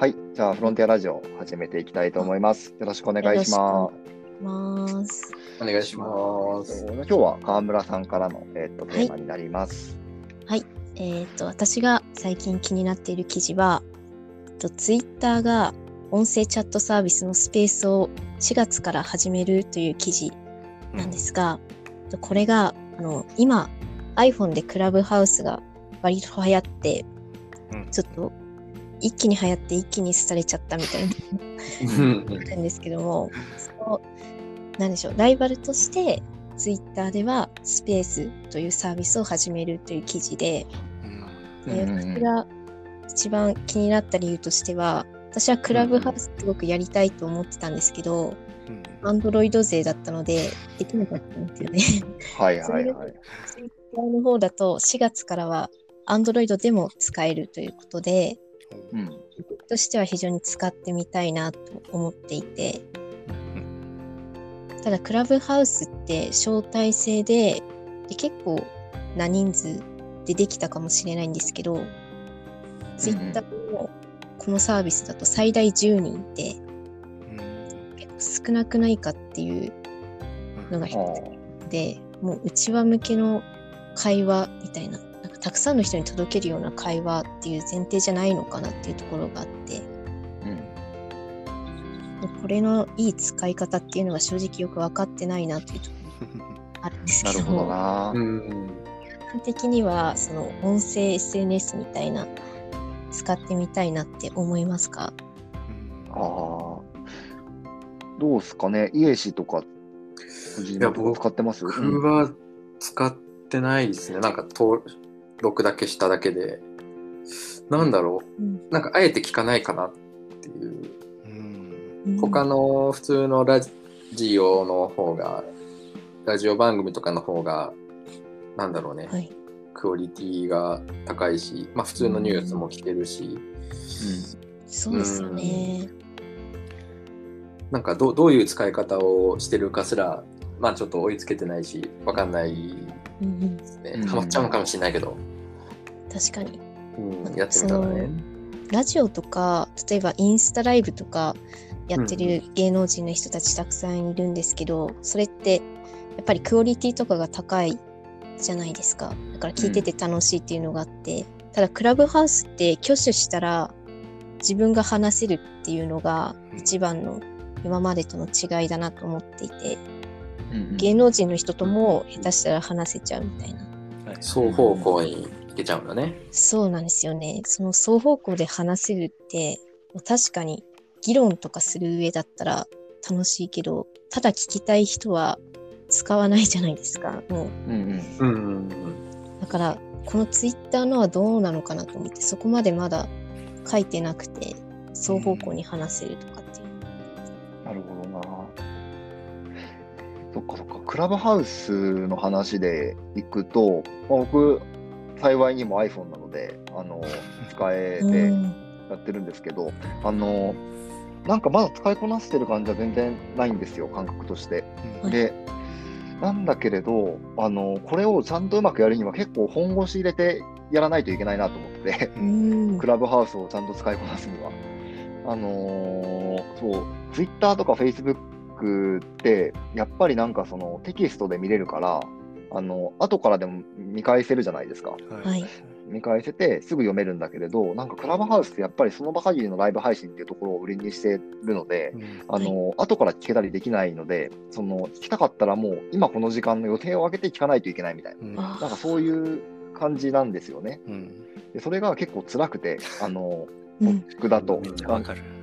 はい、じゃあフロンティアラジオ始めていきたいと思います。よろしくお願いしまます。お願いします。す。今日は川村さんからの、えっとテーマになります。えっ、と、私が最近気になっている記事は、とツイッターが音声チャットサービスのスペースを4月から始めるという記事なんですが、とこれがあの今 iPhone でクラブハウスが割と流行って、うんちょっと一気に流行って一気に廃れちゃったみたいな。うん。ですけども、そのなんでしょう、ライバルとして、ツイッターではスペースというサービスを始めるという記事で、でうんが一番気になった理由としては、私はクラブハウスすごくやりたいと思ってたんですけど、アンドロイド勢だったので、できなかったんですよね。はいはいはい。ツイッターの方だと、4月からはアンドロイドでも使えるということで、としては非常に使ってみたいなと思っていて、ただクラブハウスって招待制でで結構な人数でできたかもしれないんですけど、ツイッターのこのサービスだと最大10人って結構少なくないかっていうのが一つで、もう内輪向けの会話みたいな、たくさんの人に届けるような会話っていう前提じゃないのかなっていうところがあって、うん。でこれのいい使い方っていうのが正直よく分かってないなっていうところがあるんですけど なるほどな。うん的にはその音声 SNS みたいな使ってみたいなって思いますか？ああ。どうすかね？家氏とか、藤井とか使ってます？僕は使ってないですね。なんか登録だけしただけで。なんだろうんう。なんかあえて聞かないかなっていう。うん他の普通のラジオの方が、ラジオ番組とかの方が、なんだろうね。はい。クオリティが高いし、まあ普通のニュースも聞けるし、そうですよね。なんかどうどういう使い方をしてるかすら、まあちょっと追いつけてないし、わかんないうんうん、ですねうん。ハマっちゃうのかもしれないけど、確かに。うん、やってみたらね。ラジオとか、例えばインスタライブとかやってる芸能人の人たちたくさんいるんですけど、それってやっぱりクオリティとかが高いじゃないですか。だから聞いてて楽しいっていうのがあって、ただクラブハウスって挙手したら自分が話せるっていうのが一番の今までとの違いだなと思っていて、うん芸能人の人とも下手したら話せちゃうみたいな。双方向に行けちゃうんだね。そうなんですよね。その双方向で話せるって、確かに議論とかする上だったら楽しいけど、ただ聞きたい人は使わないじゃないですか。もう、うんうん。うんうんだから、このツイッターのはどうなのかなと思って、そこまでまだ書いてなくて、双方向に話せるとかっていう。なるほどな。そっかそっか。クラブハウスの話でいくと、まあ、僕、幸いにも iPhone なので、あの、使えてうんやってるんですけど、あの、なんかまだ使いこなしてる感じは全然ないんですよ、感覚として。はいで、なんだけれど、あの、これをちゃんとうまくやるには結構本腰入れてやらないといけないなと思ってクラブハウスをちゃんと使いこなすには。あのーそう、ツイッターとかフェイスブックって、やっぱりなんかそのテキストで見れるから、あの、後からでも見返せるじゃないですか。はい。見返せてすぐ読めるんだけれど、なんかクラブハウスってやっぱりその場限りのライブ配信っていうところを売りにしてるので、あの、後から聞けたりできないので、その、聞きたかったらもう今この時間の予定を空けて聞かないといけないみたいな。あなんかそういう感じなんですよね。でそれが結構辛くて、あの、うん僕だと、わかる。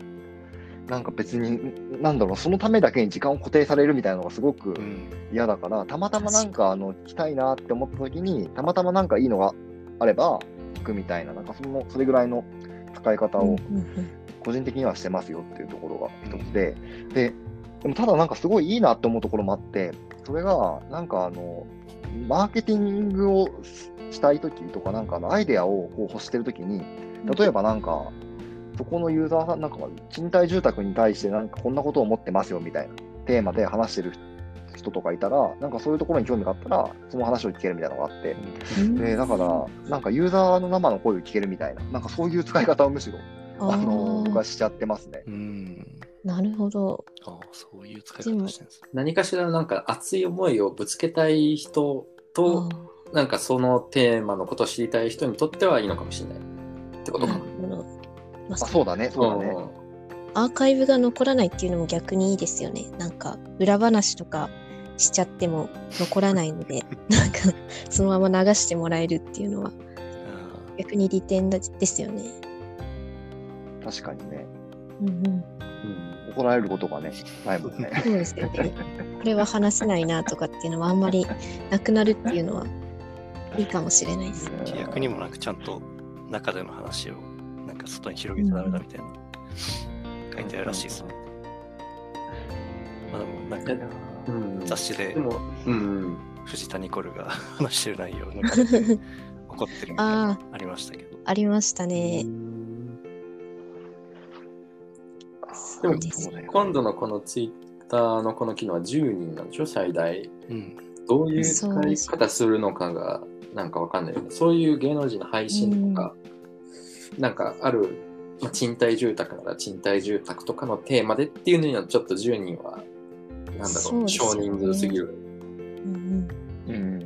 なんか別に、なんだろう、そのためだけに時間を固定されるみたいなのがすごく嫌だから、たまたまなんか、あの、聞きたいなって思った時に、たまたまなんかいいのがあれば、聞くみたいな、なんかその、それぐらいの使い方をうんうん個人的にはしてますよっていうところが一つで、で、でもただなんかすごいいいなって思うところもあって、それが、なんかあの、マーケティングをしたい時とか、なんかあのアイデアをこう欲してる時に、例えばなんか、そこのユーザーさん、なんか賃貸住宅に対してなんかこんなことを思ってますよみたいなテーマで話してる人とかいたら、なんかそういうところに興味があったら、その話を聞けるみたいなのがあって、うんで、だから、なんかユーザーの生の声を聞けるみたいな、なんかそういう使い方をむしろああの僕あはしちゃってますね。うん。なるほど。ああ、そういう使い方してるんですね。何かしらなんか熱い思いをぶつけたい人あとーなんかそのテーマのことを知りたい人にとってはいいのかもしれないってことかなる。まああそうだね、そうだね。アーカイブが残らないっていうのも逆にいいですよね。なんか裏話とかしちゃっても残らないので、なんかそのまま流してもらえるっていうのはあ逆に利点だですよね。確かにね。うんうん。うん怒られることがね、ないもんね。そうですよね。これは話せないなとかっていうのはあんまりなくなるっていうのはいいかもしれないです。あ。逆にもなんかちゃんと中での話をなんか外に広げてダメだみたいな。書いてあるらしいですね。まあでもなんかうん。雑誌ででも、うん、藤田ニコルが 話してる内容を抜かれ て怒ってるみたいなのあありましたけど。ありましたね。でもそうですそうだよ今度のこのツイッターのこの機能は10人なんでしょ最大。うん。どういう使い方するのかがなんかわかんない。よねそういう芸能人の配信とか、なんかある、まあ、賃貸住宅なら賃貸住宅とかのテーマでっていうのにはちょっと10人はなんだろうね。少人数すぎる。うんうん。うん。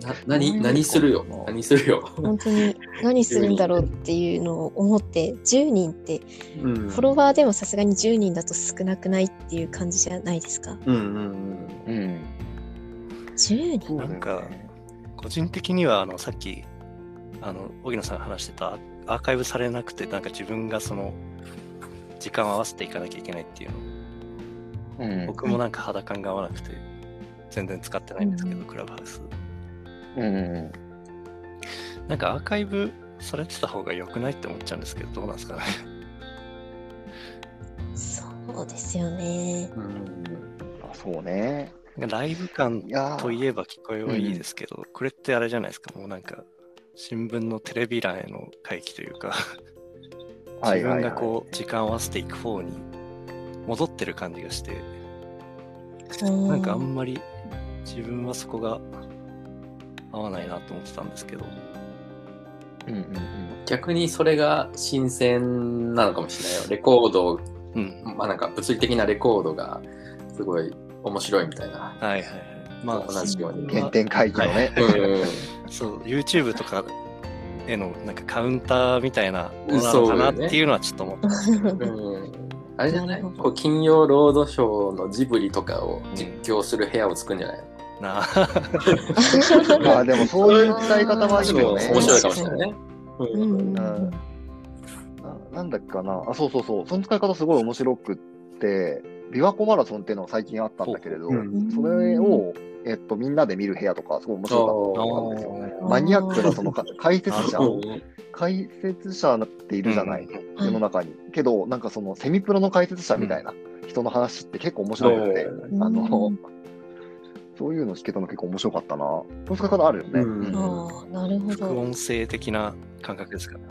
な何うん。何するよ。何するよ、本当に何するんだろうっていうのを思って10人ってうん、フォロワーでもさすがに10人だと少なくないっていう感じじゃないですか？うんうんうん。10うだよねなんか個人的にはあのさっきあの荻野さんが話してたアーカイブされなくてなんか自分がその時間を合わせていかなきゃいけないっていうのうん。僕もなんか肌感が合わなくて全然使ってないんですけど、うんクラブハウスうん。なんかアーカイブされてた方が良くないって思っちゃうんですけどどうなんですかねそうですよね。うんうんあそうね。ライブ感といえば聞こえはいいですけど、これってあれじゃないですかもうなんか新聞のテレビ欄への回帰というか 自分がこう時間を合わせていく方に戻ってる感じがしてなんかあんまり自分はそこが合わないなと思ってたんですけど。うんうん逆にそれが新鮮なのかもしれないよ。レコードをうん。まあなんか物理的なレコードがすごい面白いみたいな。はいはいはいまあ同じようにうん。原点回帰のね。うんそう YouTube とかへのなんかカウンターみたいなものなのかなっていうのはちょっと思ったあれじゃない？こう金曜ロードショーのジブリとかを実況する部屋を作るんじゃない？なあ まあでもそういう使い方はいいよね。面白いかもしれないね。うんうんうんななんだっけかな？あ、そうそうそう。その使い方すごい面白くって、琵琶湖マラソンっていうのが最近あったんだけれど、うんそれを、えっと、みんなで見る部屋とか、すごい面白かったんですよ。うんマニアックなそのか解説者う、ん解説者っているじゃない、うん世の中に。けど、なんかそのセミプロの解説者みたいな人の話って結構面白くて、うんあの、そういうの聞けたの結構面白かったな。そういう使い方あるよね。うんうんああ、なるほど。副音声的な感覚ですかね。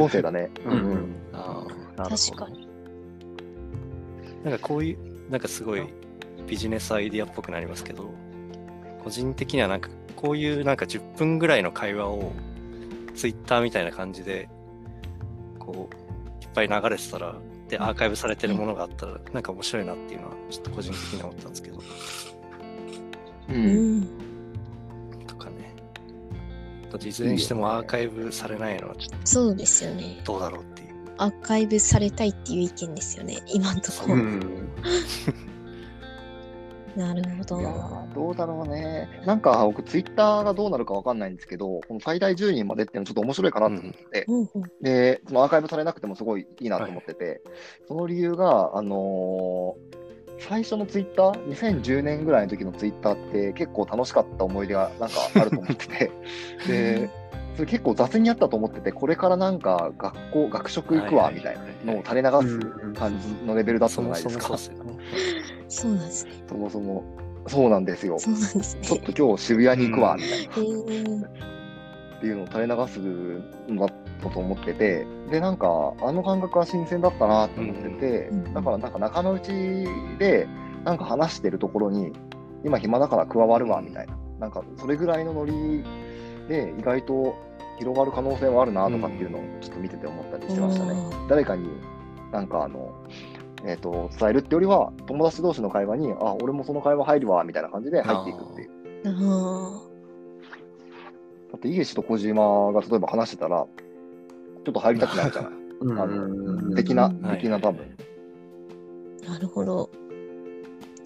音声だね。ううん確かに。なんかこういう、なんかすごいビジネスアイディアっぽくなりますけど、個人的にはなんかこういうなんか10分ぐらいの会話をツイッターみたいな感じで、こう、いっぱい流れてたら、で、アーカイブされてるものがあったら、なんか面白いなっていうのは、ちょっと個人的に思ったんですけど、う。うんん。とかね。あといずれにしてもアーカイブされないのはちょっそうですよね。とどうだろうっていう。アーカイブされたいっていう意見ですよね。今んところ。うん なるほどどうだろうね。なんか僕、ツイッターがどうなるかわかんないんですけど、この最大10人までっていうのちょっと面白いかなと思って、うんうん。で、そのアーカイブされなくてもすごいいいなと思ってて、その理由が、あのー最初のツイッター、2010年ぐらいの時のツイッターって結構楽しかった思い出がなんかあると思ってて、で、それ結構雑にやったと思ってて、これからなんか学校、学食行くわみたいなのを垂れ流す感じのレベルだったじゃないですか。そもそうなんですね。そもそも。そうなんですよ。そうなんですちょっね。と今日渋谷に行くわみたいな。えーっていうのを垂れ流すのだったと思ってて、で、なんか、あの感覚は新鮮だったなと思ってて、うんだからなんか仲間内で、なんか話してるところに、今暇だから加わるわみたいな、なんかそれぐらいのノリで、意外と広がる可能性もあるなとかっていうのをちょっと見てて思ったりしてましたね。誰かになんかあの、えーと、伝えるってよりは、友達同士の会話に、あ、俺もその会話入るわ、みたいな感じで入っていくっていう。だって、イゲシと小島が例えば話してたら、ちょっと入りたくなるじゃない。あの的な、的な多分。なるほど。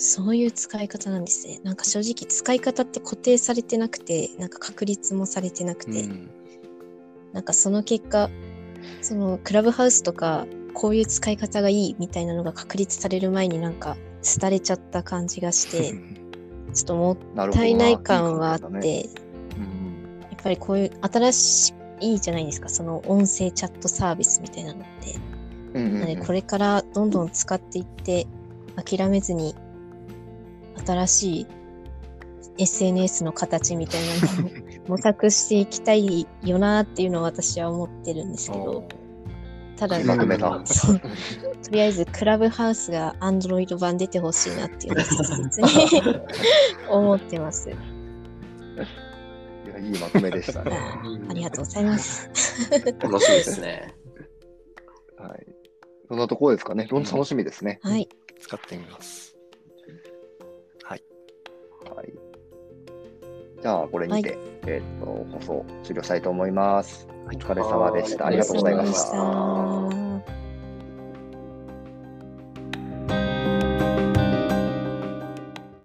そういう使い方なんですね。なんか正直使い方って固定されてなくて、なんか確立もされてなくて、うん、なんかその結果、そのクラブハウスとかこういう使い方がいいみたいなのが確立される前になんか廃れちゃった感じがして、ちょっともったいない感はあって、やっぱりこういう新しいいじゃないですか、その音声チャットサービスみたいなのって。なのでこれからどんどん使っていって諦めずに新しい SNS の形みたいなのを 模索していきたいよなっていうのは私は思ってるんですけど。ただ、とりあえずクラブハウスが Android 版出てほしいなっていうのを 切に 思ってます。いや、いいまとめでしたね。ありがとうございます。楽しみですね。はい。そんなところですかね。楽しみですね。はい。使ってみます。はい。はい。じゃあ、これにて、はい、えっ、と、放送終了したいと思います。お疲れ様でした。ありがとうございました。